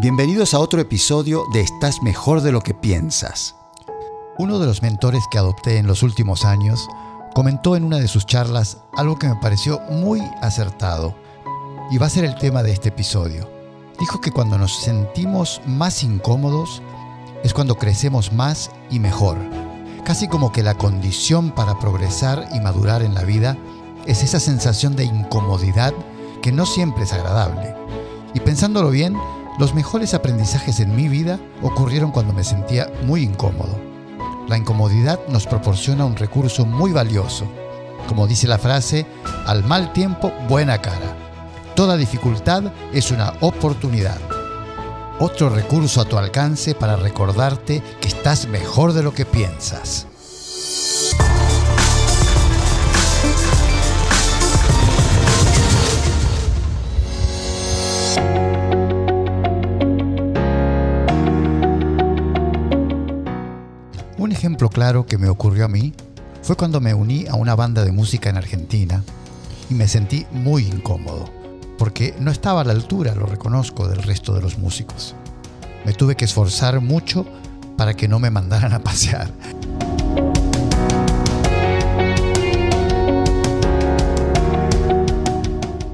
Bienvenidos a otro episodio de Estás mejor de lo que piensas. Uno de los mentores que adopté en los últimos años comentó en una de sus charlas algo que me pareció muy acertado y va a ser el tema de este episodio. Dijo que cuando nos sentimos más incómodos es cuando crecemos más y mejor. Casi como que la condición para progresar y madurar en la vida es esa sensación de incomodidad que no siempre es agradable. Y pensándolo bien, los mejores aprendizajes en mi vida ocurrieron cuando me sentía muy incómodo. La incomodidad nos proporciona un recurso muy valioso. Como dice la frase, al mal tiempo, buena cara. Toda dificultad es una oportunidad. Otro recurso a tu alcance para recordarte que estás mejor de lo que piensas. Ejemplo claro que me ocurrió a mí fue cuando me uní a una banda de música en Argentina y me sentí muy incómodo, porque no estaba a la altura, lo reconozco, del resto de los músicos. Me tuve que esforzar mucho para que no me mandaran a pasear.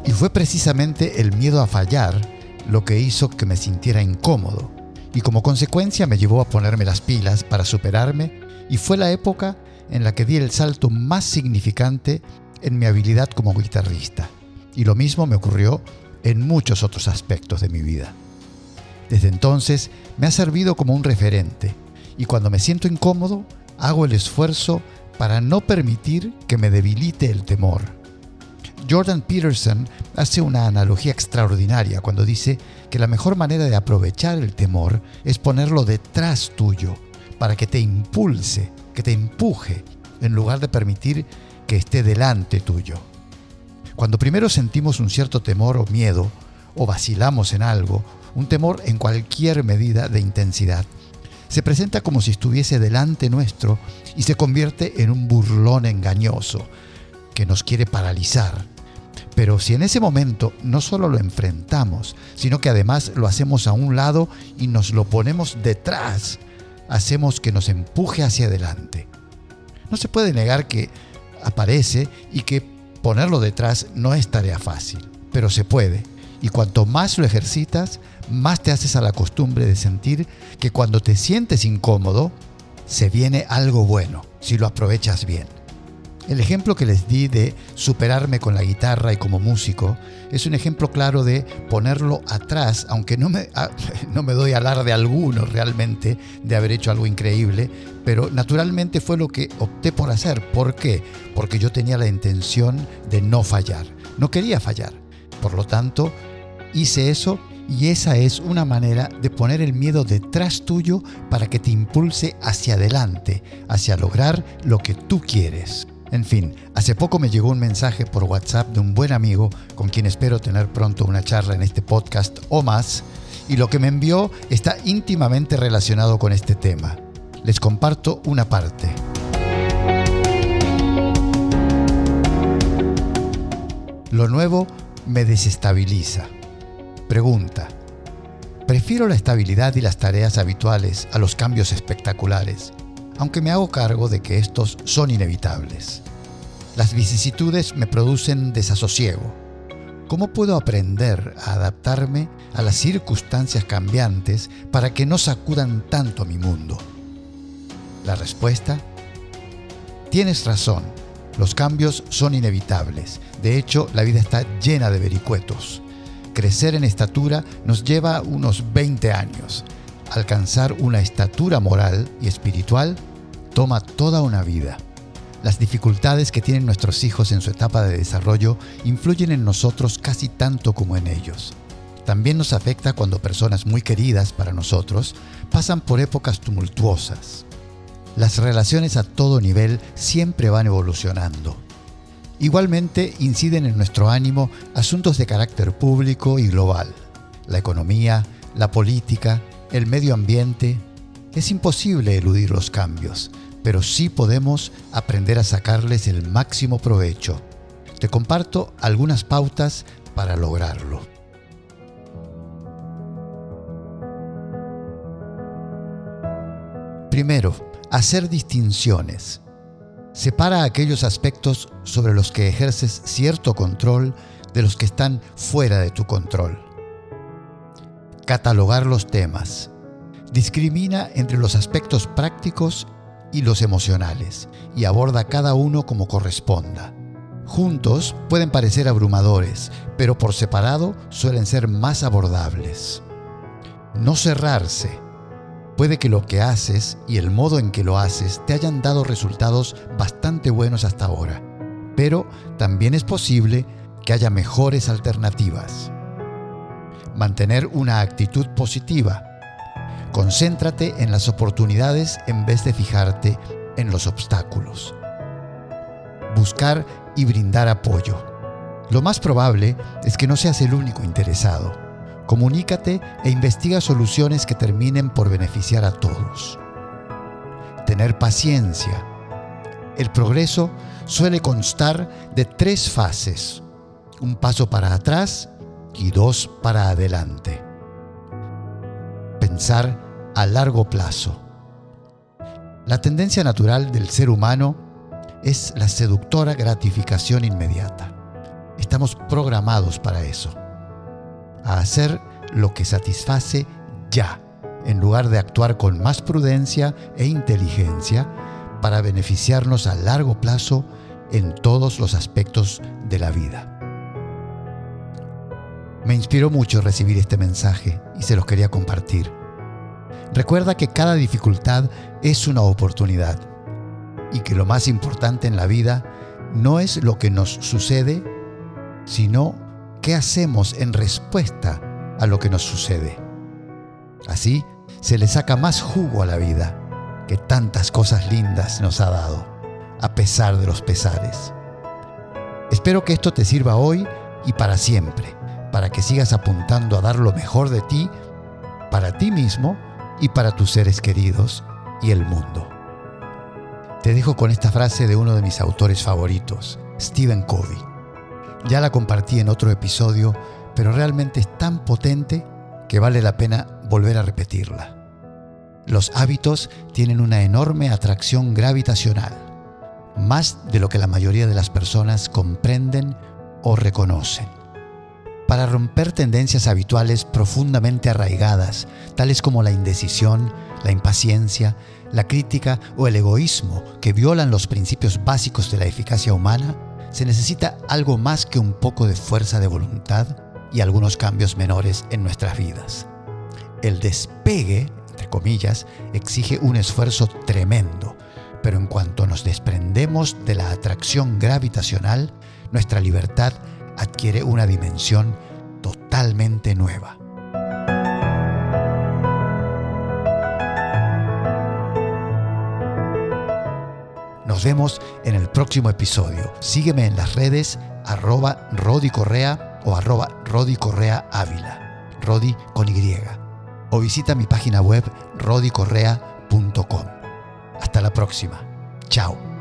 Y fue precisamente el miedo a fallar lo que hizo que me sintiera incómodo y como consecuencia me llevó a ponerme las pilas para superarme y fue la época en la que di el salto más significante en mi habilidad como guitarrista. Y lo mismo me ocurrió en muchos otros aspectos de mi vida. Desde entonces me ha servido como un referente y cuando me siento incómodo hago el esfuerzo para no permitir que me debilite el temor. Jordan Peterson hace una analogía extraordinaria cuando dice que la mejor manera de aprovechar el temor es ponerlo detrás tuyo, para que te impulse, que te empuje, en lugar de permitir que esté delante tuyo. Cuando primero sentimos un cierto temor o miedo, o vacilamos en algo, un temor en cualquier medida de intensidad, se presenta como si estuviese delante nuestro y se convierte en un burlón engañoso que nos quiere paralizar pero si en ese momento no solo lo enfrentamos, sino que además lo hacemos a un lado y nos lo ponemos detrás, hacemos que nos empuje hacia adelante. No se puede negar que aparece y que ponerlo detrás no es tarea fácil, pero se puede. Y cuanto más lo ejercitas, más te haces a la costumbre de sentir que cuando te sientes incómodo, se viene algo bueno, si lo aprovechas bien. El ejemplo que les di de superarme con la guitarra y como músico es un ejemplo claro de ponerlo atrás, aunque no me, ah, no me doy alarde alguno realmente de haber hecho algo increíble, pero naturalmente fue lo que opté por hacer. ¿Por qué? Porque yo tenía la intención de no fallar. No quería fallar. Por lo tanto, hice eso y esa es una manera de poner el miedo detrás tuyo para que te impulse hacia adelante, hacia lograr lo que tú quieres. En fin, hace poco me llegó un mensaje por WhatsApp de un buen amigo con quien espero tener pronto una charla en este podcast o más, y lo que me envió está íntimamente relacionado con este tema. Les comparto una parte. Lo nuevo me desestabiliza. Pregunta. Prefiero la estabilidad y las tareas habituales a los cambios espectaculares aunque me hago cargo de que estos son inevitables. Las vicisitudes me producen desasosiego. ¿Cómo puedo aprender a adaptarme a las circunstancias cambiantes para que no sacudan tanto mi mundo? La respuesta, tienes razón, los cambios son inevitables. De hecho, la vida está llena de vericuetos. Crecer en estatura nos lleva unos 20 años alcanzar una estatura moral y espiritual toma toda una vida. Las dificultades que tienen nuestros hijos en su etapa de desarrollo influyen en nosotros casi tanto como en ellos. También nos afecta cuando personas muy queridas para nosotros pasan por épocas tumultuosas. Las relaciones a todo nivel siempre van evolucionando. Igualmente inciden en nuestro ánimo asuntos de carácter público y global. La economía, la política, el medio ambiente, es imposible eludir los cambios, pero sí podemos aprender a sacarles el máximo provecho. Te comparto algunas pautas para lograrlo. Primero, hacer distinciones. Separa aquellos aspectos sobre los que ejerces cierto control de los que están fuera de tu control. Catalogar los temas. Discrimina entre los aspectos prácticos y los emocionales y aborda cada uno como corresponda. Juntos pueden parecer abrumadores, pero por separado suelen ser más abordables. No cerrarse. Puede que lo que haces y el modo en que lo haces te hayan dado resultados bastante buenos hasta ahora, pero también es posible que haya mejores alternativas. Mantener una actitud positiva. Concéntrate en las oportunidades en vez de fijarte en los obstáculos. Buscar y brindar apoyo. Lo más probable es que no seas el único interesado. Comunícate e investiga soluciones que terminen por beneficiar a todos. Tener paciencia. El progreso suele constar de tres fases. Un paso para atrás y dos para adelante. Pensar a largo plazo. La tendencia natural del ser humano es la seductora gratificación inmediata. Estamos programados para eso, a hacer lo que satisface ya, en lugar de actuar con más prudencia e inteligencia para beneficiarnos a largo plazo en todos los aspectos de la vida. Me inspiró mucho recibir este mensaje y se los quería compartir. Recuerda que cada dificultad es una oportunidad y que lo más importante en la vida no es lo que nos sucede, sino qué hacemos en respuesta a lo que nos sucede. Así se le saca más jugo a la vida, que tantas cosas lindas nos ha dado, a pesar de los pesares. Espero que esto te sirva hoy y para siempre, para que sigas apuntando a dar lo mejor de ti, para ti mismo y para tus seres queridos y el mundo. Te dejo con esta frase de uno de mis autores favoritos, Stephen Covey. Ya la compartí en otro episodio, pero realmente es tan potente que vale la pena volver a repetirla. Los hábitos tienen una enorme atracción gravitacional, más de lo que la mayoría de las personas comprenden o reconocen. Para romper tendencias habituales profundamente arraigadas, tales como la indecisión, la impaciencia, la crítica o el egoísmo que violan los principios básicos de la eficacia humana, se necesita algo más que un poco de fuerza de voluntad y algunos cambios menores en nuestras vidas. El despegue, entre comillas, exige un esfuerzo tremendo, pero en cuanto nos desprendemos de la atracción gravitacional, nuestra libertad adquiere una dimensión totalmente nueva. Nos vemos en el próximo episodio. Sígueme en las redes arroba Rodi Correa o arroba Rodi Correa Ávila, Rodi con Y. O visita mi página web rodicorrea.com. Hasta la próxima. Chao.